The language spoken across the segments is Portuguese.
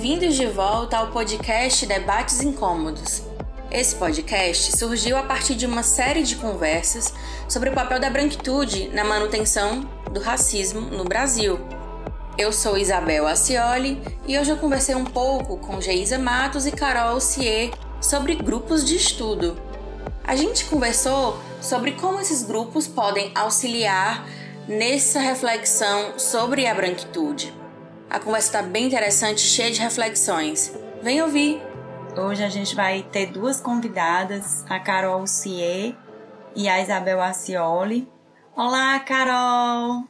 Bem-vindos de volta ao podcast Debates Incômodos. Esse podcast surgiu a partir de uma série de conversas sobre o papel da branquitude na manutenção do racismo no Brasil. Eu sou Isabel Acioli e hoje eu conversei um pouco com Geisa Matos e Carol Cier sobre grupos de estudo. A gente conversou sobre como esses grupos podem auxiliar nessa reflexão sobre a branquitude. A conversa está bem interessante, cheia de reflexões. Vem ouvir! Hoje a gente vai ter duas convidadas, a Carol Cier e a Isabel Acioli. Olá, Carol!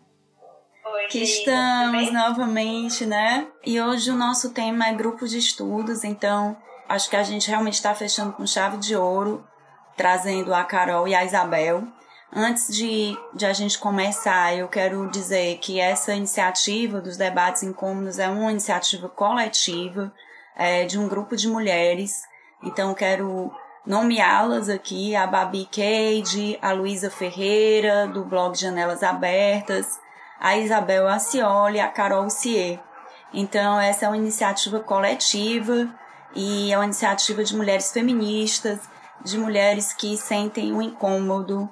Oi, que estamos novamente, né? E hoje o nosso tema é grupo de estudos, então acho que a gente realmente está fechando com chave de ouro, trazendo a Carol e a Isabel. Antes de, de a gente começar, eu quero dizer que essa iniciativa dos debates incômodos é uma iniciativa coletiva é, de um grupo de mulheres. Então, quero nomeá-las aqui: a Babi Cade, a Luísa Ferreira, do blog Janelas Abertas, a Isabel Acioli, a Carol Cier. Então, essa é uma iniciativa coletiva e é uma iniciativa de mulheres feministas, de mulheres que sentem um incômodo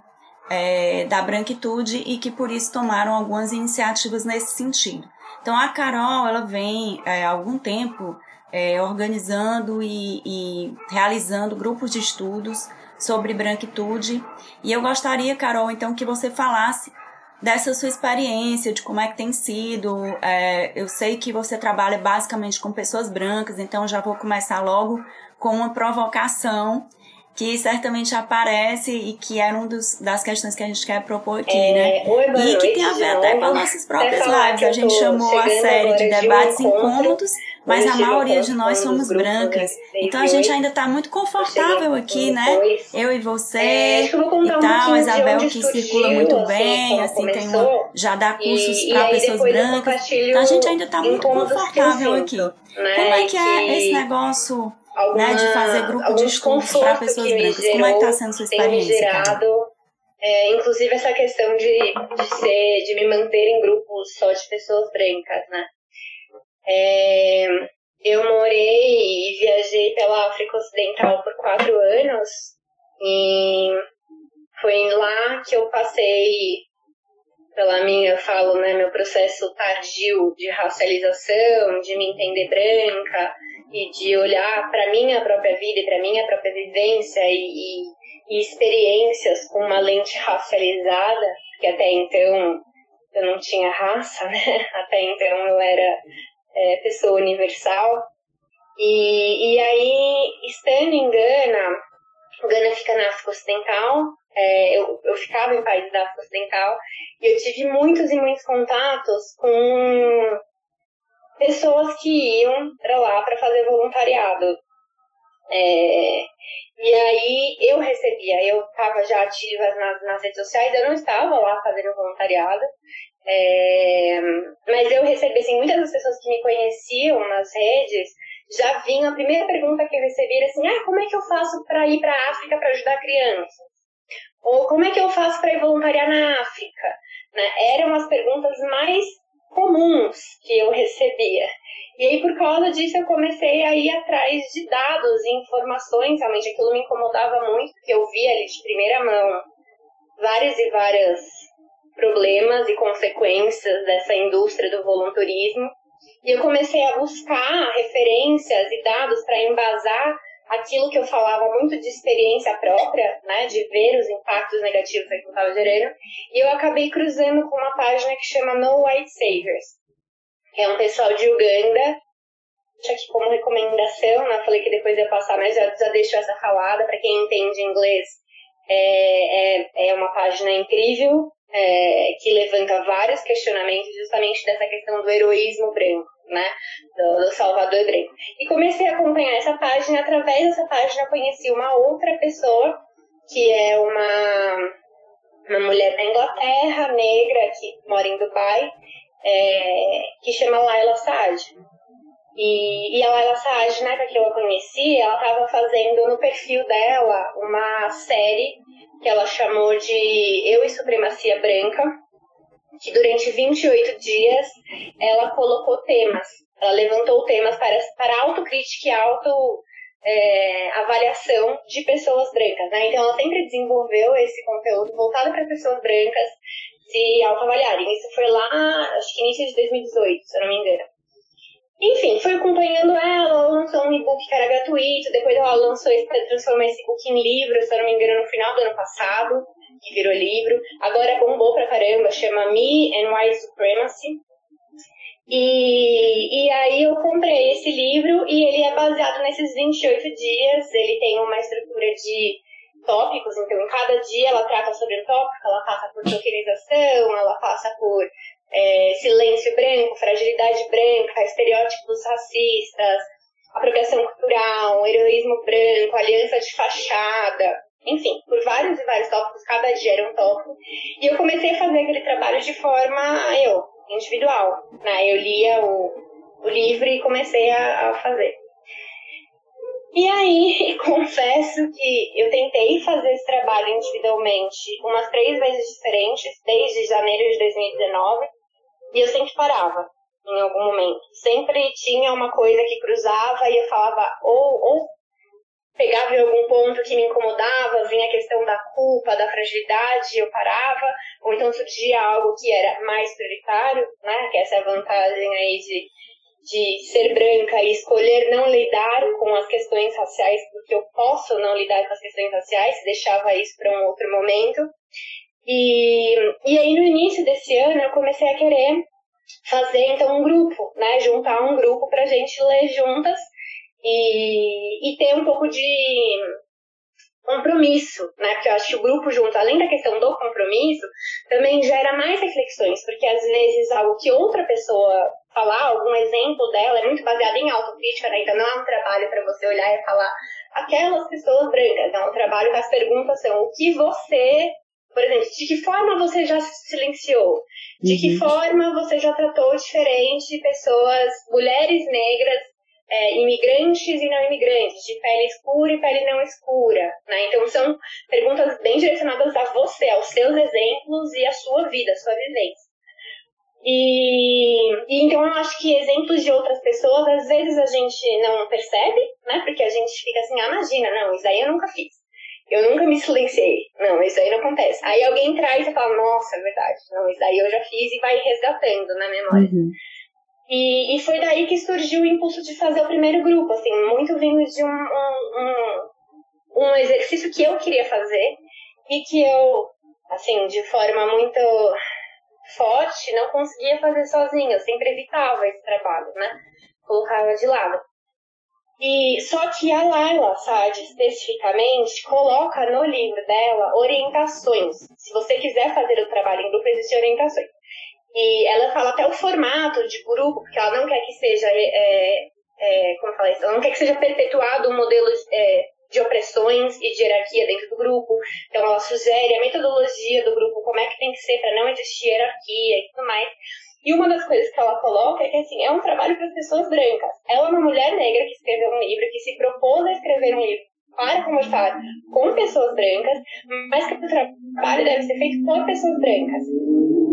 é, da branquitude e que por isso tomaram algumas iniciativas nesse sentido. Então a Carol ela vem é, há algum tempo é, organizando e, e realizando grupos de estudos sobre branquitude e eu gostaria, Carol, então que você falasse dessa sua experiência, de como é que tem sido. É, eu sei que você trabalha basicamente com pessoas brancas, então já vou começar logo com uma provocação que certamente aparece e que era uma das questões que a gente quer propor aqui, É, né? oi, boa E que tem a ver até com as nossas próprias lives. A gente chamou a série de agora de um debates incômodos, mas a maioria de nós somos brancas. Então a gente ainda está muito confortável aqui, né? Eu e você É, eu e tal, a Isabel que circula muito assim, bem, assim, tem uma, já dá cursos para pessoas brancas. Então a gente ainda está muito confortável aqui. né? Como é que é esse negócio alguma- né, de fazer grupo de algum estudos para pessoas brancas? Como é que está gerou, sendo sua experiência, gerado, é, inclusive essa questão de, de ser, de me manter em grupos só de pessoas brancas, né? É, eu morei e viajei pela África Ocidental por quatro anos e foi lá que eu passei pela minha, eu falo, né, meu processo tardio de racialização, de me entender branca e de olhar para minha própria vida e para minha própria vivência e, e, e experiências com uma lente racializada, que até então eu não tinha raça, né? Até então eu era é, pessoa universal. E, e aí, estando em Gana, Gana fica na África Ocidental, é, eu, eu ficava em países da África Ocidental, e eu tive muitos e muitos contatos com pessoas que iam para lá para fazer voluntariado. É, e aí eu recebia, eu estava já ativa nas, nas redes sociais, eu não estava lá fazendo voluntariado, é, mas eu recebi, assim, muitas das pessoas que me conheciam nas redes já vinham, a primeira pergunta que eu recebi era assim, ah, como é que eu faço para ir para a África para ajudar crianças? Ou como é que eu faço para ir voluntariar na África? Né? Eram as perguntas mais comuns que eu recebia. E aí, por causa disso, eu comecei a ir atrás de dados e informações. Realmente, aquilo me incomodava muito, porque eu via ali de primeira mão várias e várias problemas e consequências dessa indústria do voluntarismo. E eu comecei a buscar referências e dados para embasar aquilo que eu falava muito de experiência própria, né, de ver os impactos negativos que eu estava gerando. E eu acabei cruzando com uma página que chama No White que é um pessoal de Uganda. Deixa aqui como recomendação, né? Falei que depois ia passar, mas já, já deixo essa falada. Para quem entende inglês, é, é, é uma página incrível, é, que levanta vários questionamentos justamente dessa questão do heroísmo branco, né? Do, do Salvador branco. E comecei a acompanhar essa página. Através dessa página, conheci uma outra pessoa, que é uma, uma mulher da Inglaterra, negra, que mora em Dubai, é, que chama Laila Saad. E, e a Laila Saad, época que eu a conheci, ela estava fazendo no perfil dela uma série que ela chamou de Eu e Supremacia Branca, que durante 28 dias ela colocou temas Ela levantou temas para, para autocrítica e auto é, avaliação de pessoas brancas, né? Então ela sempre desenvolveu esse conteúdo voltado para pessoas brancas se autoavaliarem. Isso foi lá, acho que início de 2018, se eu não me engano. Enfim, fui acompanhando ela, ela lançou um e-book que era gratuito, depois ela lançou esse, transformou esse e-book em livro, se eu não me engano, no final do ano passado, que virou livro. Agora bombou pra caramba, chama Me and White Supremacy. E, e aí eu comprei esse livro e ele é baseado nesses 28 dias, ele tem uma estrutura de tópicos, então em cada dia ela trata sobre um tópico, ela passa por tokenização, ela passa por é, silêncio branco, fragilidade branca, estereótipos racistas, apropriação cultural, heroísmo branco, aliança de fachada, enfim, por vários e vários tópicos, cada dia era um tópico. E eu comecei a fazer aquele trabalho de forma eu, individual. Né? Eu lia o, o livro e comecei a, a fazer. E aí, confesso que eu tentei fazer esse trabalho individualmente umas três vezes diferentes, desde janeiro de 2019, e eu sempre parava em algum momento. Sempre tinha uma coisa que cruzava e eu falava, ou, ou pegava em algum ponto que me incomodava, vinha a questão da culpa, da fragilidade, eu parava, ou então surgia algo que era mais prioritário, né? Que essa é a vantagem aí de, de ser branca e escolher não lidar com as questões raciais, porque eu posso não lidar com as questões raciais, deixava isso para um outro momento. E, e aí no início desse ano eu comecei a querer fazer então um grupo, né? Juntar um grupo para gente ler juntas e, e ter um pouco de compromisso, né? Porque eu acho que o grupo junto, além da questão do compromisso, também gera mais reflexões, porque às vezes algo que outra pessoa falar, algum exemplo dela, é muito baseado em autocrítica, né? Então não é um trabalho para você olhar e falar aquelas pessoas brancas, é um trabalho das perguntas são o que você, por exemplo, de que forma você já se silenciou? De uhum. que forma você já tratou diferente pessoas, mulheres negras é, imigrantes e não imigrantes, de pele escura e pele não escura. Né? Então, são perguntas bem direcionadas a você, aos seus exemplos e à sua vida, à sua vivência. E, e, então eu acho que exemplos de outras pessoas, às vezes a gente não percebe, né? Porque a gente fica assim, ah, imagina, não, isso aí eu nunca fiz. Eu nunca me silenciei. Não, isso aí não acontece. Aí alguém traz e fala, nossa, é verdade. Não, isso aí eu já fiz e vai resgatando na memória. Uhum. E, e foi daí que surgiu o impulso de fazer o primeiro grupo, assim, muito vindo de um, um, um, um exercício que eu queria fazer e que eu, assim, de forma muito forte, não conseguia fazer sozinha, eu sempre evitava esse trabalho, né? Colocava de lado. E só que a Laila Sade especificamente coloca no livro dela orientações. Se você quiser fazer o trabalho em grupo, existem orientações. E ela fala até o formato de grupo, porque ela não quer que seja, é, é, como fala isso, ela não quer que seja perpetuado um modelo é, de opressões e de hierarquia dentro do grupo. Então ela sugere a metodologia do grupo, como é que tem que ser para não existir hierarquia e tudo mais. E uma das coisas que ela coloca é que assim, é um trabalho para as pessoas brancas. Ela é uma mulher negra que escreveu um livro, que se propôs a escrever um livro para conversar com pessoas brancas, mas que o trabalho deve ser feito por pessoas brancas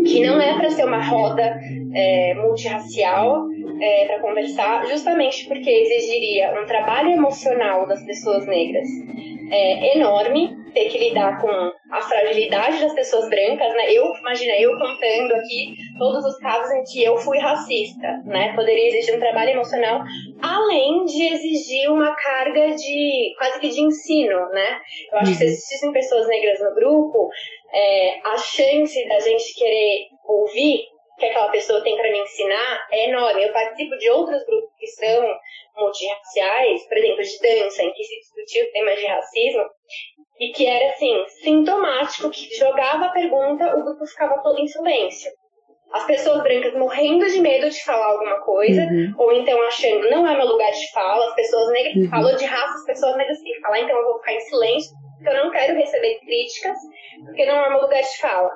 que não é para ser uma roda é, multirracial é, para conversar, justamente porque exigiria um trabalho emocional das pessoas negras é, enorme, ter que lidar com a fragilidade das pessoas brancas, né? Eu, imagina, eu contando aqui todos os casos em que eu fui racista, né? Poderia exigir um trabalho emocional, além de exigir uma carga de quase que de ensino, né? Eu acho que se uhum. existissem pessoas negras no grupo, é, a chance da gente querer ouvir que aquela pessoa tem para me ensinar é enorme. Eu participo de outros grupos que são multirraciais, por exemplo, de dança, em que se discutiu temas de racismo, e que era assim, sintomático, que jogava a pergunta, o grupo ficava todo em silêncio. As pessoas brancas morrendo de medo de falar alguma coisa, uhum. ou então achando não é meu lugar de fala, as pessoas negras, uhum. falou de raça, as pessoas negras que falar, então eu vou ficar em silêncio, eu não quero receber críticas, porque não é meu lugar de fala.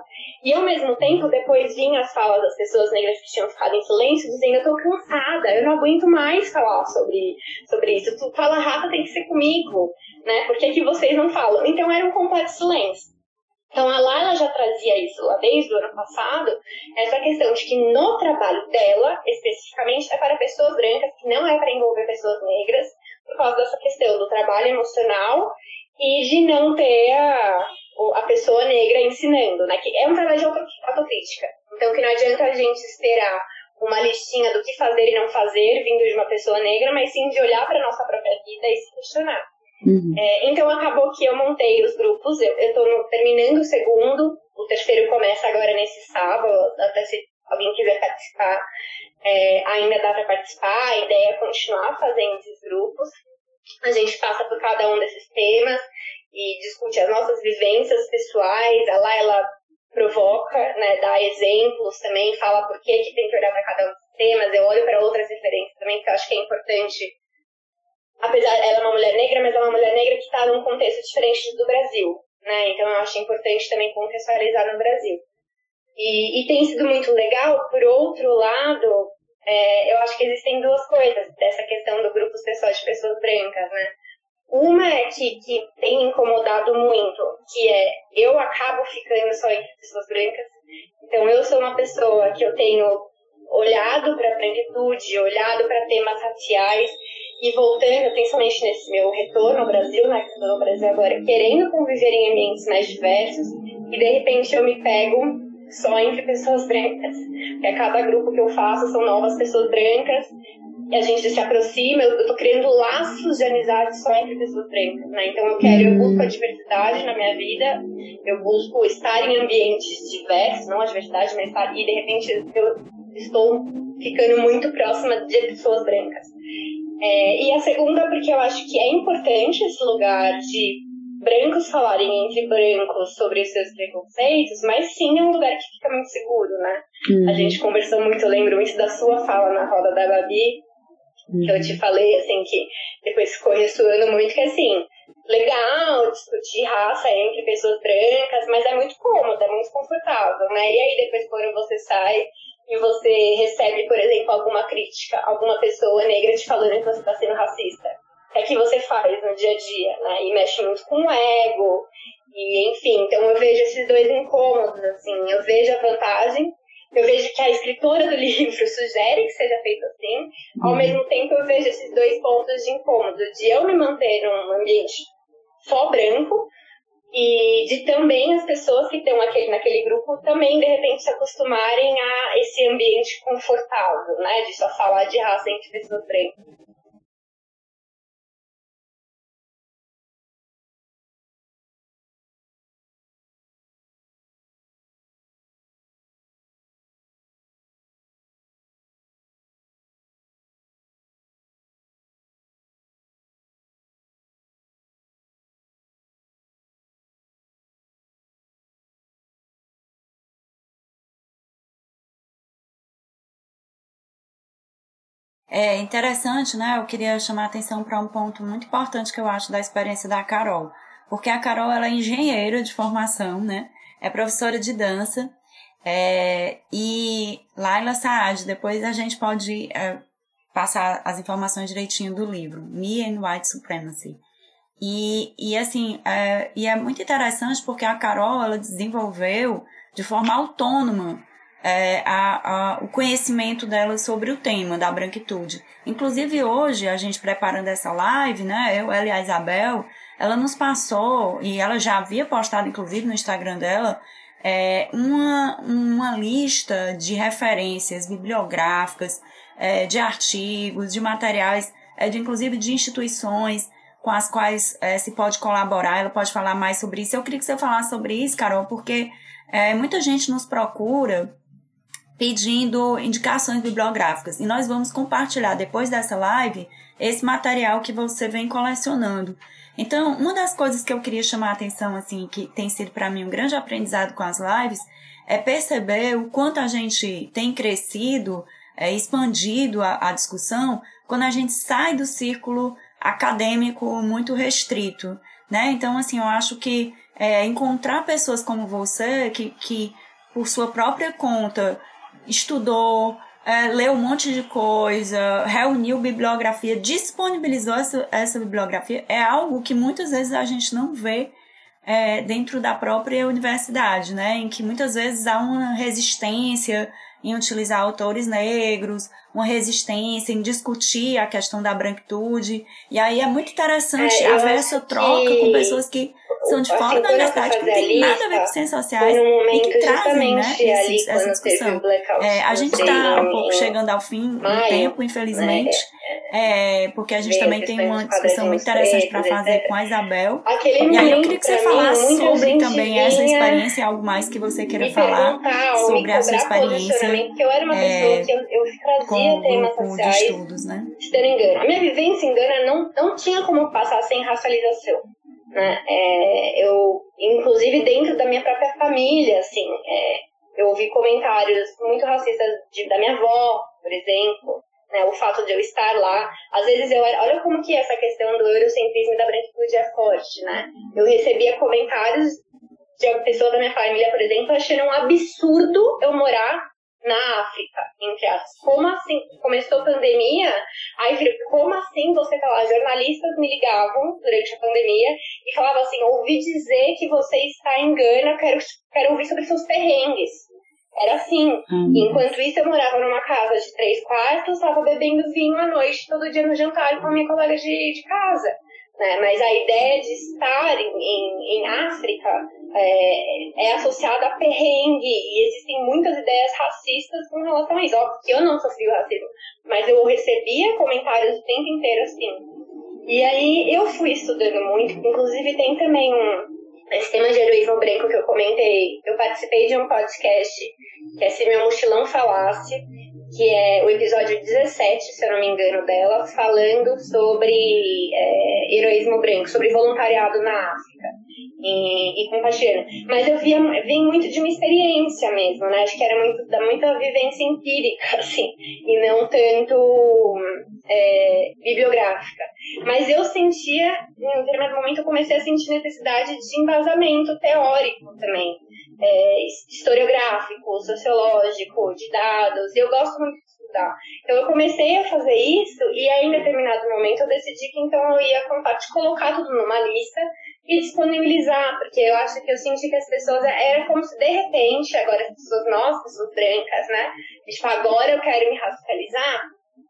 E ao mesmo tempo, depois vinham as falas das pessoas negras que tinham ficado em silêncio, dizendo: Eu tô cansada, eu não aguento mais falar sobre, sobre isso. Tu fala rata, tem que ser comigo, né? Por que, que vocês não falam? Então era um completo silêncio. Então a Laila já trazia isso lá desde o ano passado, essa questão de que no trabalho dela, especificamente, é para pessoas brancas, que não é para envolver pessoas negras, por causa dessa questão do trabalho emocional e de não ter a, a pessoa negra ensinando, né? Que é um trabalho de autocrítica. Então que não adianta a gente esperar uma listinha do que fazer e não fazer vindo de uma pessoa negra, mas sim de olhar para a nossa própria vida e se questionar. Uhum. É, então acabou que eu montei os grupos, eu estou terminando o segundo, o terceiro começa agora nesse sábado, até se alguém quiser participar, é, ainda dá para participar, a ideia é continuar fazendo esses grupos. A gente passa por cada um desses temas e discute as nossas vivências pessoais, a lá ela provoca, né, dá exemplos também, fala por que, que tem que olhar para cada um dos temas, eu olho para outras referências também, que eu acho que é importante apesar ela é uma mulher negra, mas é uma mulher negra que está num contexto diferente do Brasil, né? Então eu acho importante também contextualizar no Brasil. E, e tem sido muito legal. Por outro lado, é, eu acho que existem duas coisas dessa questão do grupo pessoal de pessoas brancas, né? Uma é que, que tem incomodado muito, que é eu acabo ficando só entre pessoas brancas. Então eu sou uma pessoa que eu tenho olhado para a branquitude, olhado para temas raciais e voltando, principalmente nesse meu retorno ao Brasil, né, que estou no Brasil agora, querendo conviver em ambientes mais diversos, e de repente eu me pego só entre pessoas brancas. Porque a cada grupo que eu faço são novas pessoas brancas, e a gente se aproxima, eu estou criando laços de amizade só entre pessoas brancas, né? Então eu quero, eu busco a diversidade na minha vida, eu busco estar em ambientes diversos, não a diversidade, mas estar, e de repente eu estou ficando muito próxima de pessoas brancas. É, e a segunda, porque eu acho que é importante esse lugar de brancos falarem entre brancos sobre os seus preconceitos, mas sim é um lugar que fica muito seguro, né? Uhum. A gente conversou muito, eu lembro muito da sua fala na roda da Babi, uhum. que eu te falei, assim, que depois ficou ressoando muito, que assim, legal discutir raça entre pessoas brancas, mas é muito cômodo, é muito confortável, né? E aí depois quando você sai e você recebe, por exemplo, alguma crítica, alguma pessoa negra te falando que você está sendo racista. É que você faz no dia a dia, né? E mexe muito com o ego. E, enfim, então eu vejo esses dois incômodos, assim. Eu vejo a vantagem, eu vejo que a escritora do livro sugere que seja feito assim. Ao uhum. mesmo tempo, eu vejo esses dois pontos de incômodo. De eu me manter num ambiente só branco, e de também as pessoas que estão aquele, naquele grupo também, de repente, se acostumarem a esse ambiente confortável, né? De só falar de raça entre pessoas brancas. É interessante, né? Eu queria chamar a atenção para um ponto muito importante que eu acho da experiência da Carol. Porque a Carol ela é engenheira de formação, né? É professora de dança. É, e Laila Saad, depois a gente pode é, passar as informações direitinho do livro, Me and White Supremacy. E, e assim, é, e é muito interessante porque a Carol ela desenvolveu de forma autônoma é, a, a, o conhecimento dela sobre o tema da branquitude. Inclusive hoje, a gente preparando essa live, né, eu, ela e a Isabel, ela nos passou, e ela já havia postado inclusive no Instagram dela, é, uma, uma lista de referências bibliográficas, é, de artigos, de materiais, é, de inclusive de instituições com as quais é, se pode colaborar, ela pode falar mais sobre isso. Eu queria que você falasse sobre isso, Carol, porque é, muita gente nos procura pedindo indicações bibliográficas. E nós vamos compartilhar depois dessa live esse material que você vem colecionando. Então, uma das coisas que eu queria chamar a atenção, assim, que tem sido para mim um grande aprendizado com as lives, é perceber o quanto a gente tem crescido, é, expandido a, a discussão, quando a gente sai do círculo acadêmico muito restrito, né? Então, assim, eu acho que é, encontrar pessoas como você, que, que por sua própria conta estudou, é, leu um monte de coisa, reuniu bibliografia, disponibilizou essa, essa bibliografia, é algo que muitas vezes a gente não vê é, dentro da própria universidade, né, em que muitas vezes há uma resistência em utilizar autores negros, uma resistência em discutir a questão da branquitude. E aí é muito interessante é, haver essa troca com pessoas que são de fora da universidade, que não tem nada a ver com ciências sociais e que trazem né, esse, essa discussão. É, a gente está um pouco chegando ao fim do tempo, infelizmente. Né? É, porque a gente também tem uma discussão muito interessante para fazer com a Isabel. Aquele e aí eu queria que você falasse sobre também essa experiência, algo mais que você queira falar sobre a sua experiência. Porque eu era uma pessoa é, que eu, eu trazia temas sociais. De estudos, né? Não engano. A minha vivência em Gana não, não tinha como passar sem racialização. Né? É, eu, inclusive dentro da minha própria família, assim, é, eu ouvi comentários muito racistas de, da minha avó, por exemplo, né, o fato de eu estar lá. Às vezes eu olha como que essa questão do eurocentrismo e da branquitude é forte, né? Eu recebia comentários de uma pessoa da minha família, por exemplo, achando um absurdo eu morar na África, entre aspas. Como assim? Começou a pandemia, aí falei, como assim você tá lá? Jornalistas me ligavam durante a pandemia e falavam assim, ouvi dizer que você está em Gana, quero, quero ouvir sobre seus perrengues. Era assim. Uhum. Enquanto isso, eu morava numa casa de três quartos, estava bebendo vinho à noite, todo dia no jantar com a minha colega de, de casa. Né? Mas a ideia de estar em, em, em África é, é, associada a perrengue e existem muitas ideias racistas com relação a isso. Óbvio que eu não sofri o racismo, mas eu recebia comentários o tempo inteiro assim. E aí eu fui estudando muito, inclusive tem também um, esse tema de heroísmo branco que eu comentei, eu participei de um podcast que é Se Meu Mochilão Falasse, que é o episódio 17, se eu não me engano, dela, falando sobre é, heroísmo branco, sobre voluntariado na África e, e. Mas eu via, vim muito de uma experiência mesmo, né? Acho que era muito, da muita vivência empírica, assim, e não tanto é, bibliográfica. Mas eu sentia, em um determinado momento, eu comecei a sentir necessidade de embasamento teórico também. É, historiográfico, sociológico, de dados. Eu gosto muito de estudar. Então eu comecei a fazer isso e aí, em determinado momento eu decidi que então eu ia contar, colocar tudo numa lista e disponibilizar, porque eu acho que eu senti que as pessoas era como se de repente, agora as pessoas, nós, pessoas brancas, né? Tipo, agora eu quero me radicalizar,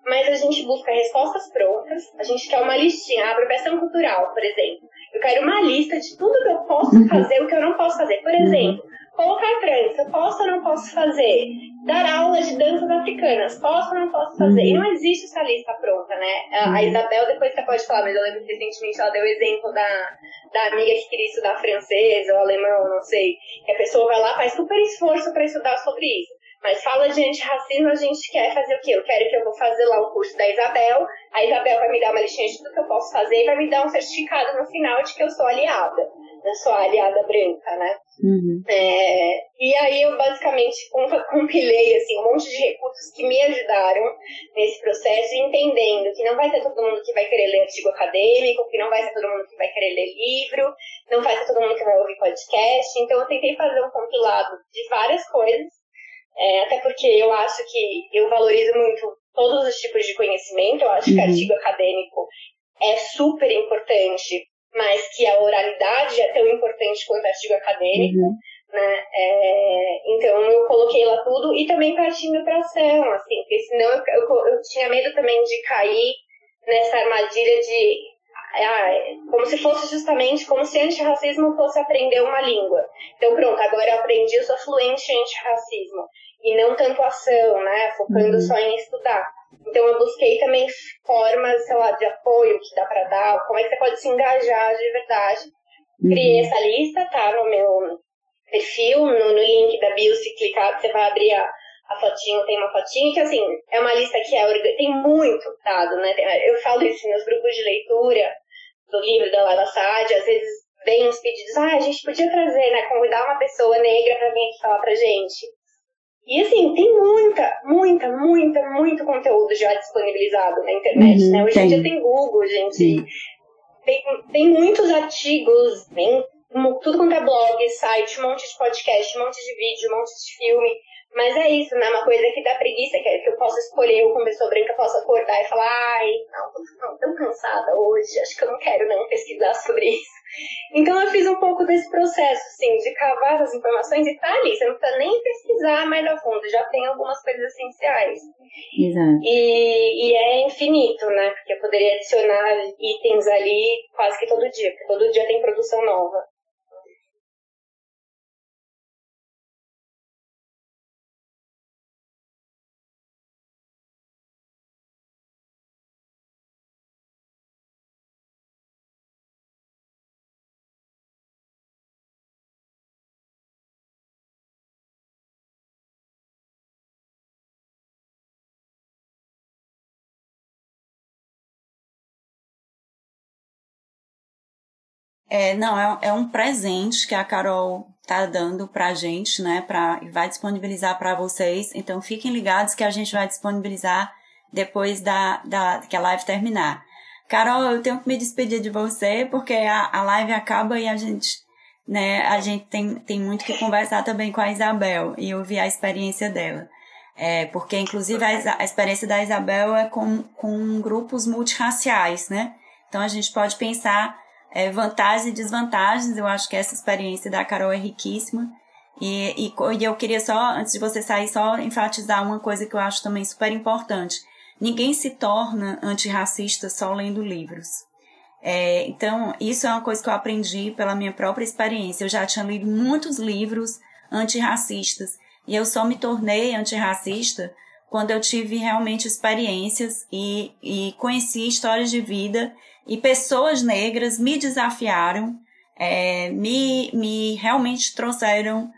mas a gente busca respostas prontas, a gente quer uma listinha, a apropriação cultural, por exemplo. Eu quero uma lista de tudo que eu posso uhum. fazer o que eu não posso fazer. Por uhum. exemplo, colocar trança, posso ou não posso fazer? Dar aulas de danças africanas, posso ou não posso fazer? E uhum. não existe essa lista pronta, né? A Isabel, depois você pode falar, mas eu lembro que recentemente ela deu o exemplo da, da amiga que queria estudar francês ou alemão, não sei, que a pessoa vai lá, faz super esforço para estudar sobre isso. Mas fala de antirracismo, a gente quer fazer o quê? Eu quero que eu vou fazer lá o curso da Isabel, a Isabel vai me dar uma listinha de tudo que eu posso fazer e vai me dar um certificado no final de que eu sou aliada. Eu sou a aliada branca, né? Uhum. É, e aí eu basicamente compilei assim, um monte de recursos que me ajudaram nesse processo, entendendo que não vai ser todo mundo que vai querer ler artigo acadêmico, que não vai ser todo mundo que vai querer ler livro, não vai ser todo mundo que vai ouvir podcast. Então eu tentei fazer um compilado de várias coisas é, até porque eu acho que eu valorizo muito todos os tipos de conhecimento. Eu acho uhum. que artigo acadêmico é super importante, mas que a oralidade é tão importante quanto artigo acadêmico. Uhum. Né? É, então eu coloquei lá tudo e também partindo para ação, assim, porque senão eu, eu, eu tinha medo também de cair nessa armadilha de ah, como se fosse justamente como se antirracismo fosse aprender uma língua. Então, pronto, agora eu aprendi, eu sou fluente em antirracismo e não tanto ação, né? Focando uhum. só em estudar. Então eu busquei também formas, sei lá, de apoio que dá para dar, como é que você pode se engajar de verdade. Uhum. Criei essa lista, tá no meu perfil, no, no link da bio, se clicar, você vai abrir a, a fotinho, tem uma fotinho, que assim, é uma lista que é, tem muito dado, né? Eu falo isso nos grupos de leitura do livro da Laila Saad, às vezes vem uns pedidos, ah, a gente podia trazer, né, convidar uma pessoa negra para vir aqui falar pra gente. E assim, tem muita, muita, muita, muito conteúdo já disponibilizado na internet, uhum, né? Hoje em dia tem Google, gente. Tem, tem muitos artigos, tem tudo quanto é blog, site, um monte de podcast, um monte de vídeo, um monte de filme. Mas é isso, né? Uma coisa que dá preguiça, que, é que eu posso escolher, eu como pessoa branca posso acordar e falar, ai, não, tô tão cansada hoje, acho que eu não quero não pesquisar sobre isso. Então eu fiz um pouco desse processo, assim, de cavar as informações e tá ali, você não precisa nem pesquisar mais a fundo, já tem algumas coisas essenciais. Exato. E, e é infinito, né? Porque eu poderia adicionar itens ali quase que todo dia, porque todo dia tem produção nova. É, não, é, é um presente que a Carol tá dando pra gente, né? Pra, vai disponibilizar para vocês. Então fiquem ligados que a gente vai disponibilizar depois da, da que a live terminar. Carol, eu tenho que me despedir de você porque a, a live acaba e a gente, né, a gente tem, tem muito que conversar também com a Isabel e ouvir a experiência dela. É, porque inclusive a, a experiência da Isabel é com, com grupos multirraciais, né? Então a gente pode pensar é, vantagens e desvantagens. Eu acho que essa experiência da Carol é riquíssima. E, e, e, eu queria só, antes de você sair, só enfatizar uma coisa que eu acho também super importante. Ninguém se torna antirracista só lendo livros. É, então, isso é uma coisa que eu aprendi pela minha própria experiência. Eu já tinha lido muitos livros antirracistas e eu só me tornei antirracista quando eu tive realmente experiências e, e conheci histórias de vida e pessoas negras me desafiaram, é, me, me realmente trouxeram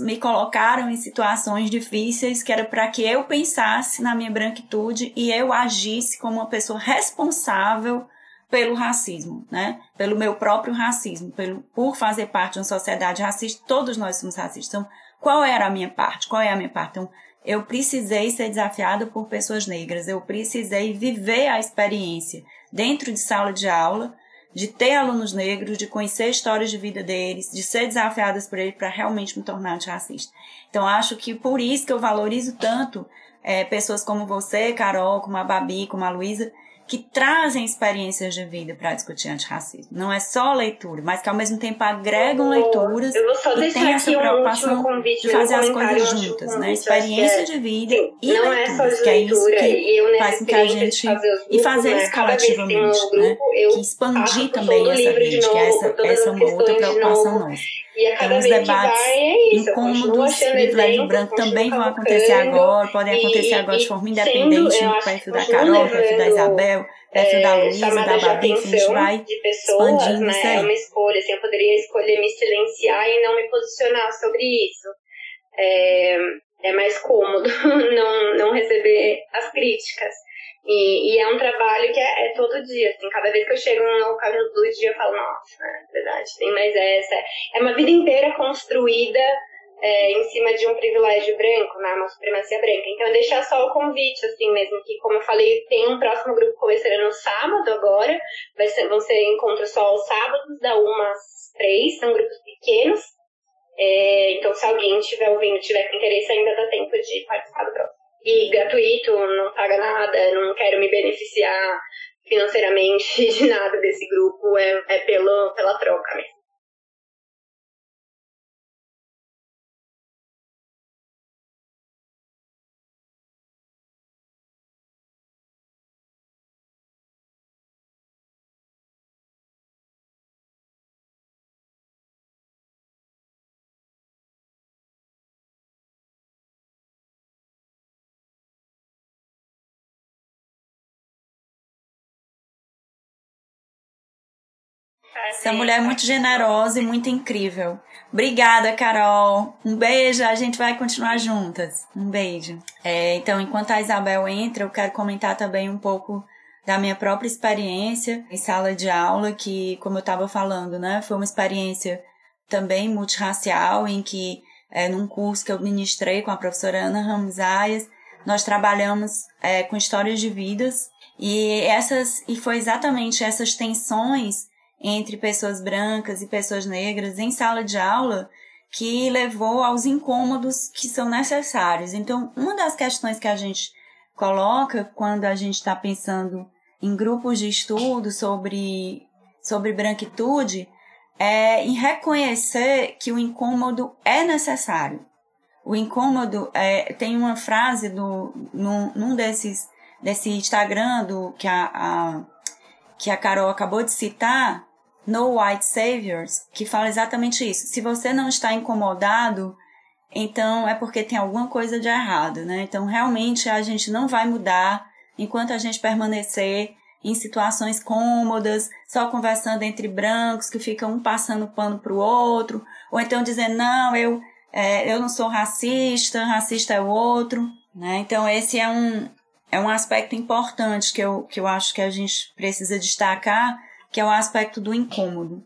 me colocaram em situações difíceis que era para que eu pensasse na minha branquitude e eu agisse como uma pessoa responsável pelo racismo, né? Pelo meu próprio racismo, pelo, por fazer parte de uma sociedade racista, todos nós somos racistas. Então, qual era a minha parte? Qual é a minha parte? Então, eu precisei ser desafiada por pessoas negras, eu precisei viver a experiência dentro de sala de aula, de ter alunos negros, de conhecer histórias de vida deles, de ser desafiadas por eles para realmente me tornar antirracista. Então, acho que por isso que eu valorizo tanto é, pessoas como você, Carol, como a Babi, como a Luísa, que trazem experiências de vida para discutir antirracismo. Não é só leitura, mas que ao mesmo tempo agregam leituras e tem essa preocupação de fazer as coisas juntas, né? Experiência é, de vida sim, e não leituras, é que é isso que faz com que a gente grupos, e fazer né? isso coletivamente, um grupo, né? Que expandir também essa rede, que é essa, essa é uma outra preocupação nossa. E a cada então, os debates é isso, incômodos do privilégio branco também vão acontecer agora, podem acontecer agora de forma independente no perfil da Carol, no perfil da Isabel, perfil é, da Luísa, da Babi, enfim, a gente vai pessoas, expandindo né, isso aí. É uma escolha, assim, eu poderia escolher me silenciar e não me posicionar sobre isso. É, é mais cômodo não, não receber as críticas. E, e, é um trabalho que é, é, todo dia, assim, cada vez que eu chego no local do dia eu falo, nossa, é verdade, tem mais essa. É uma vida inteira construída é, em cima de um privilégio branco, né, uma supremacia branca. Então, deixar só o convite, assim mesmo, que, como eu falei, tem um próximo grupo começando no sábado agora, vai ser, vão ser encontros só aos sábados, da uma às três, são grupos pequenos. É, então, se alguém estiver ouvindo, tiver interesse, ainda dá tempo de participar do próximo e gratuito, não paga nada, não quero me beneficiar financeiramente de nada desse grupo, é, é pelo, pela troca mesmo. Essa mulher é muito generosa e muito incrível. Obrigada, Carol. Um beijo, a gente vai continuar juntas. Um beijo. É, então, enquanto a Isabel entra, eu quero comentar também um pouco da minha própria experiência em sala de aula, que, como eu estava falando, né, foi uma experiência também multirracial, em que, é, num curso que eu ministrei com a professora Ana Ramos Ayas, nós trabalhamos é, com histórias de vidas e essas e foi exatamente essas tensões entre pessoas brancas e pessoas negras em sala de aula que levou aos incômodos que são necessários. Então, uma das questões que a gente coloca quando a gente está pensando em grupos de estudo sobre, sobre branquitude é em reconhecer que o incômodo é necessário. O incômodo é, tem uma frase do num, num desses desse Instagram do que a, a que a Carol acabou de citar, No White Saviors, que fala exatamente isso. Se você não está incomodado, então é porque tem alguma coisa de errado, né? Então realmente a gente não vai mudar enquanto a gente permanecer em situações cômodas, só conversando entre brancos que ficam um passando pano para o outro, ou então dizendo não, eu é, eu não sou racista, racista é o outro, né? Então esse é um é um aspecto importante que eu, que eu acho que a gente precisa destacar, que é o aspecto do incômodo.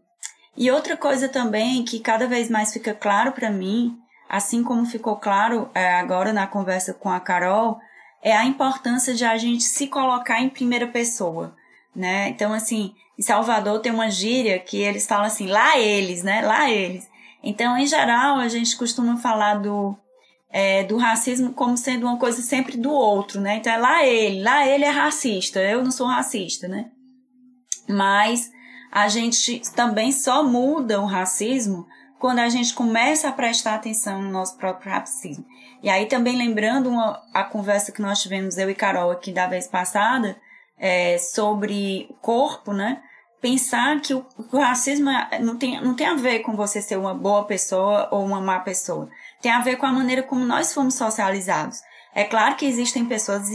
E outra coisa também que cada vez mais fica claro para mim, assim como ficou claro é, agora na conversa com a Carol, é a importância de a gente se colocar em primeira pessoa, né? Então, assim, em Salvador tem uma gíria que eles falam assim, lá eles, né? Lá eles. Então, em geral, a gente costuma falar do é, do racismo como sendo uma coisa sempre do outro, né? Então é lá ele, lá ele é racista, eu não sou racista, né? Mas a gente também só muda o racismo quando a gente começa a prestar atenção no nosso próprio racismo. E aí também lembrando uma, a conversa que nós tivemos, eu e Carol, aqui da vez passada, é, sobre corpo, né? Pensar que o, o racismo é, não tem, não tem a ver com você ser uma boa pessoa ou uma má pessoa tem a ver com a maneira como nós fomos socializados. É claro que existem pessoas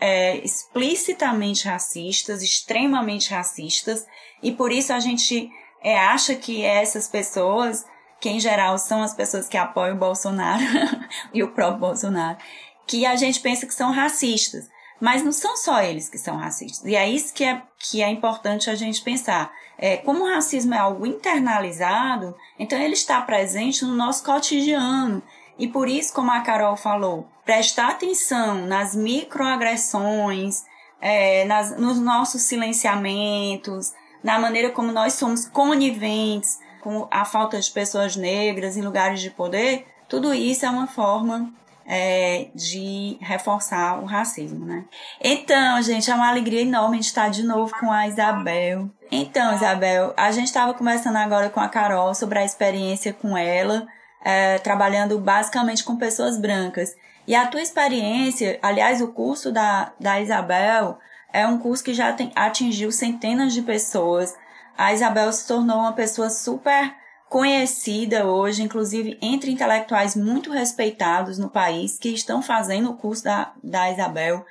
é, explicitamente racistas, extremamente racistas, e por isso a gente é, acha que essas pessoas, que em geral são as pessoas que apoiam o Bolsonaro e o próprio Bolsonaro, que a gente pensa que são racistas. Mas não são só eles que são racistas. E é isso que é, que é importante a gente pensar. É, como o racismo é algo internalizado, então ele está presente no nosso cotidiano. E por isso, como a Carol falou, prestar atenção nas microagressões, é, nas, nos nossos silenciamentos, na maneira como nós somos coniventes com a falta de pessoas negras em lugares de poder, tudo isso é uma forma é, de reforçar o racismo, né? Então, gente, é uma alegria enorme estar de novo com a Isabel. Então, Isabel, a gente estava conversando agora com a Carol sobre a experiência com ela, é, trabalhando basicamente com pessoas brancas. E a tua experiência, aliás, o curso da, da Isabel é um curso que já tem, atingiu centenas de pessoas. A Isabel se tornou uma pessoa super conhecida hoje, inclusive entre intelectuais muito respeitados no país que estão fazendo o curso da, da Isabel.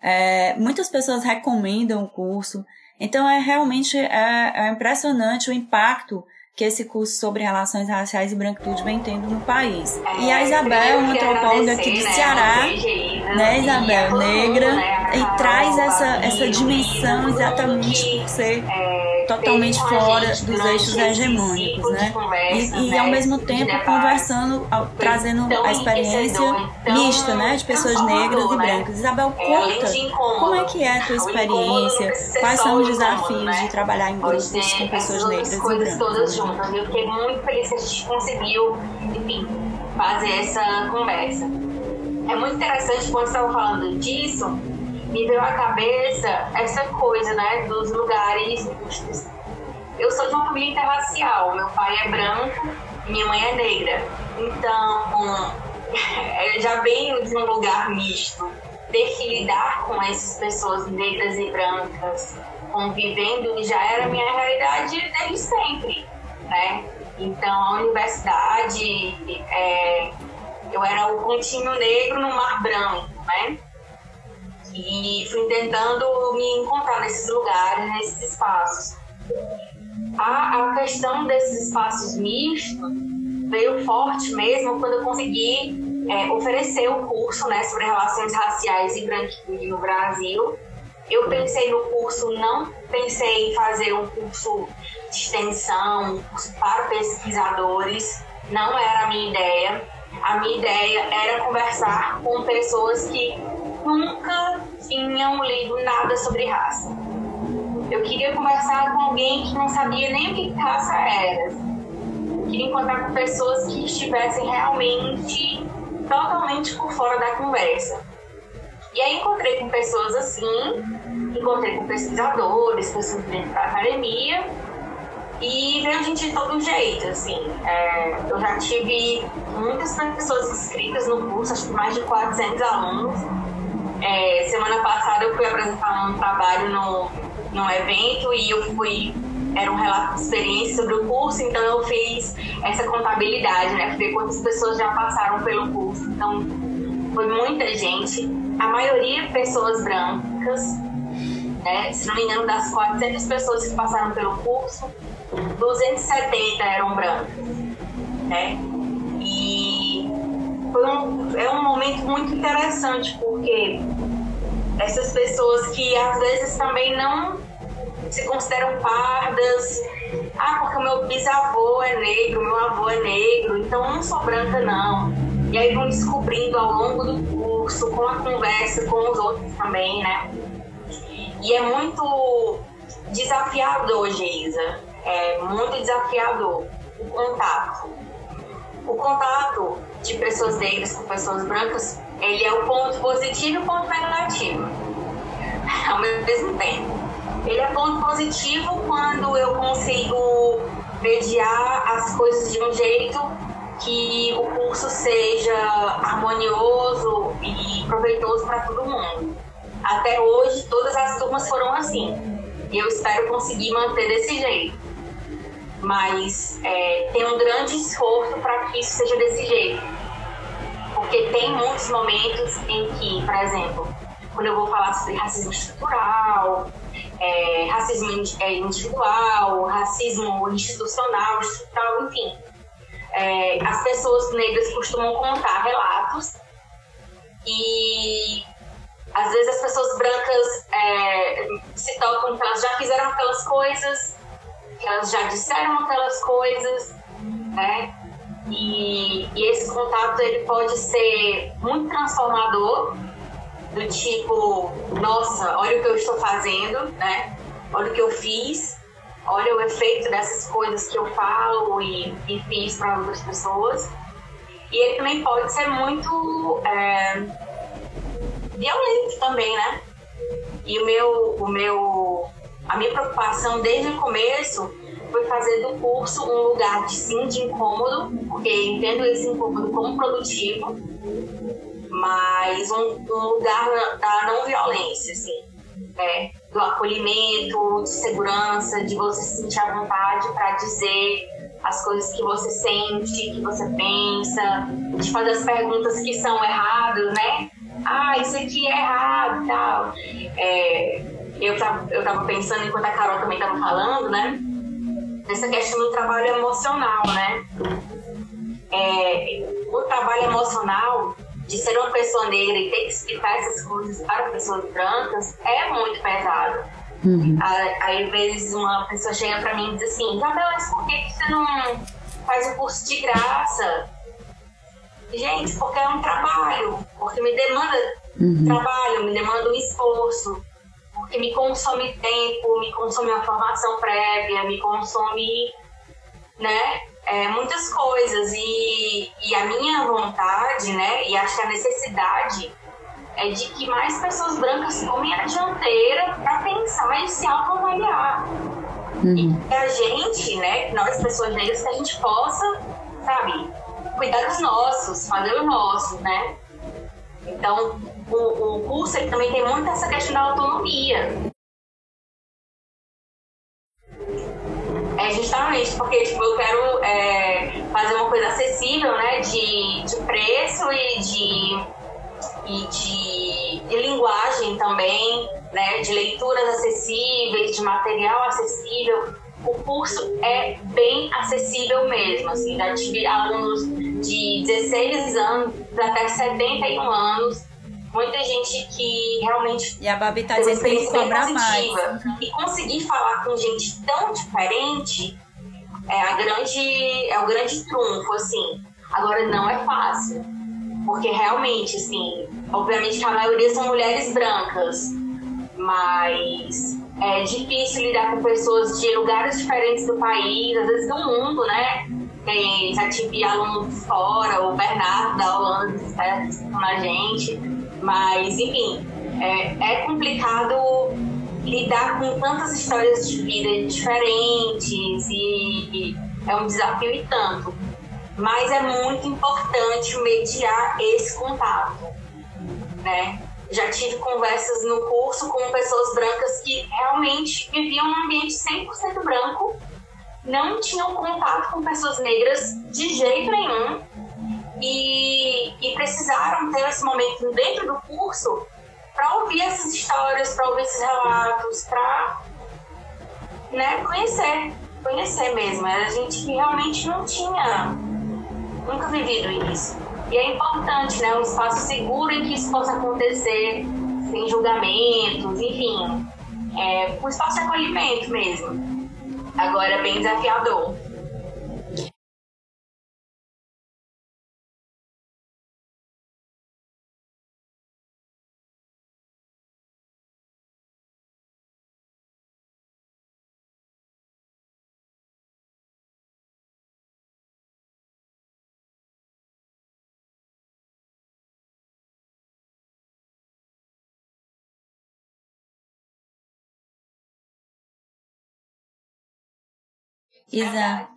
É, muitas pessoas recomendam o curso. Então é realmente é, é impressionante o impacto que esse curso sobre relações raciais e branquitude vem tendo no país. e a Isabel, é uma antropóloga aqui de né, Ceará, né, Isabel, negra, né, e traz essa, essa dimensão exatamente por ser totalmente fora dos eixos hegemônicos, né? E, e ao mesmo tempo conversando, trazendo a experiência mista, né, de pessoas negras e brancas. Isabel, é, conta como é que é a tua experiência, quais são os desafios de trabalhar em grupos com pessoas negras e brancas juntas. Eu fiquei muito feliz que a gente conseguiu, enfim, fazer essa conversa. É muito interessante quando estava falando disso, me veio à cabeça essa coisa, né, dos lugares. Eu sou de uma família interracial. Meu pai é branco minha mãe é negra. Então, eu já venho de um lugar misto. Ter que lidar com essas pessoas negras e brancas convivendo já era minha realidade desde sempre né? Então, a universidade, é, eu era o continho negro no mar branco, né? E fui tentando me encontrar nesses lugares, nesses espaços. A, a questão desses espaços mistos veio forte mesmo quando eu consegui é, oferecer o curso né, sobre relações raciais e branquitude no Brasil. Eu pensei no curso, não pensei em fazer um curso de extensão para pesquisadores, não era a minha ideia. A minha ideia era conversar com pessoas que nunca tinham lido nada sobre raça. Eu queria conversar com alguém que não sabia nem o que raça era. Eu queria encontrar com pessoas que estivessem realmente totalmente por fora da conversa. E aí encontrei com pessoas assim, encontrei com pesquisadores, pessoas dentro da academia, e veio gente de todo jeito, assim. É, eu já tive muitas pessoas inscritas no curso, acho que mais de 400 alunos. É, semana passada eu fui apresentar um trabalho no, num evento e eu fui era um relato de experiência sobre o curso, então eu fiz essa contabilidade, né? Ver quantas pessoas já passaram pelo curso. Então, foi muita gente, a maioria pessoas brancas, né? Se não me engano, das 400 pessoas que passaram pelo curso, 270 eram brancas, né? E muito interessante, porque essas pessoas que às vezes também não se consideram pardas. Ah, porque o meu bisavô é negro, meu avô é negro, então não sou branca, não. E aí vão descobrindo ao longo do curso, com a conversa com os outros também, né? E é muito desafiador, Geisa. É muito desafiador o contato. O contato de pessoas negras com pessoas brancas, ele é o ponto positivo e o ponto negativo ao mesmo tempo. Ele é ponto positivo quando eu consigo mediar as coisas de um jeito que o curso seja harmonioso e proveitoso para todo mundo. Até hoje, todas as turmas foram assim. E eu espero conseguir manter desse jeito. Mas é, tem um grande esforço para que isso seja desse jeito. Porque tem muitos momentos em que, por exemplo, quando eu vou falar sobre racismo estrutural, é, racismo é, individual, racismo institucional, estrutural, enfim. É, as pessoas negras costumam contar relatos e às vezes as pessoas brancas é, se tocam que elas já fizeram aquelas coisas, que elas já disseram aquelas coisas, né? E, e esse contato ele pode ser muito transformador do tipo, nossa, olha o que eu estou fazendo, né? Olha o que eu fiz, olha o efeito dessas coisas que eu falo e, e fiz para outras pessoas. E ele também pode ser muito é, violento também, né? E o meu, o meu, a minha preocupação desde o começo foi fazer do curso um lugar de sim de incômodo, porque entendo esse incômodo como produtivo, mas um, um lugar da não violência, assim, né? do acolhimento, de segurança, de você se sentir à vontade para dizer as coisas que você sente, que você pensa, de fazer as perguntas que são erradas, né? Ah, isso aqui é errado tal. É, eu, tava, eu tava pensando, enquanto a Carol também tava falando, né? Nessa questão do trabalho emocional, né? É, o trabalho emocional de ser uma pessoa negra e ter que explicar essas coisas para pessoas brancas é muito pesado. Uhum. Aí, às vezes, uma pessoa chega para mim e diz assim: Isabel, mas por que você não faz o curso de graça? Gente, porque é um trabalho, porque me demanda uhum. trabalho, me demanda um esforço, porque me consome tempo, me consome uma formação prévia, me consome, né? é, muitas coisas e, e a minha vontade, né, e acho que a necessidade é de que mais pessoas brancas tomem a dianteira para pensar e se autoavaliar. Uhum. E que a gente, né, nós pessoas negras, que a gente possa, sabe, cuidar dos nossos, fazer o nosso, né? Então, o, o curso ele também tem muito essa questão da autonomia. É justamente porque tipo, eu quero é, fazer uma coisa acessível, né? De, de preço e de, e de, de linguagem também, né? De leituras acessíveis, de material acessível. O curso é bem acessível mesmo, assim, já tive alunos de 16 anos até 71 anos muita gente que realmente. E a Babi tá dizendo que tem que cobrar mais. E conseguir falar com gente tão diferente é, a grande, é o grande trunfo, assim. Agora, não é fácil. Porque realmente, assim, obviamente que a maioria são mulheres brancas, mas é difícil lidar com pessoas de lugares diferentes do país, às vezes do mundo, né? Tem, já tive aluno fora, o Bernardo da Holanda está com a gente, mas enfim, é, é complicado lidar com tantas histórias de vida diferentes e é um desafio e tanto. Mas é muito importante mediar esse contato, né? Já tive conversas no curso com pessoas brancas que realmente viviam num ambiente 100% branco, não tinham contato com pessoas negras de jeito nenhum e, e precisaram ter esse momento dentro do curso para ouvir essas histórias, para ouvir esses relatos, para né, conhecer, conhecer mesmo. Era gente que realmente não tinha nunca vivido isso. E é importante, né, um espaço seguro em que isso possa acontecer, sem julgamentos, enfim, é, um espaço de acolhimento mesmo. Agora é bem desafiador. Exato.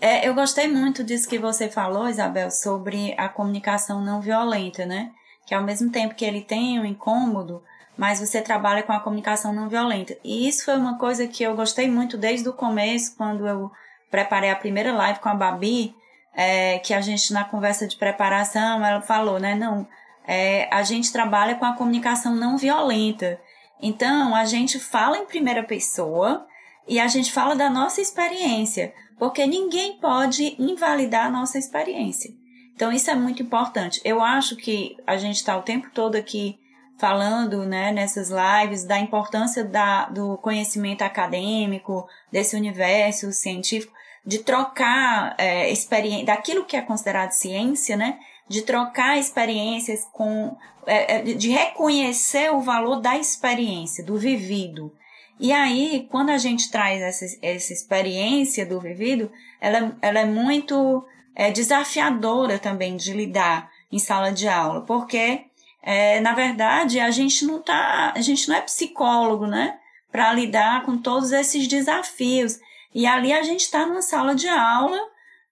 É, eu gostei muito disso que você falou, Isabel, sobre a comunicação não violenta, né? Que ao mesmo tempo que ele tem um incômodo, mas você trabalha com a comunicação não violenta. E isso foi uma coisa que eu gostei muito desde o começo, quando eu preparei a primeira live com a Babi, é, que a gente, na conversa de preparação, ela falou, né? Não, é, a gente trabalha com a comunicação não violenta. Então, a gente fala em primeira pessoa e a gente fala da nossa experiência, porque ninguém pode invalidar a nossa experiência. Então, isso é muito importante. Eu acho que a gente está o tempo todo aqui falando né, nessas lives da importância da, do conhecimento acadêmico, desse universo científico, de trocar é, experiência, daquilo que é considerado ciência, né, de trocar experiências com, é, é de reconhecer o valor da experiência, do vivido. E aí, quando a gente traz essa, essa experiência do vivido, ela, ela é muito é, desafiadora também de lidar em sala de aula, porque, é, na verdade, a gente não tá, a gente não é psicólogo, né? Para lidar com todos esses desafios. E ali a gente está numa sala de aula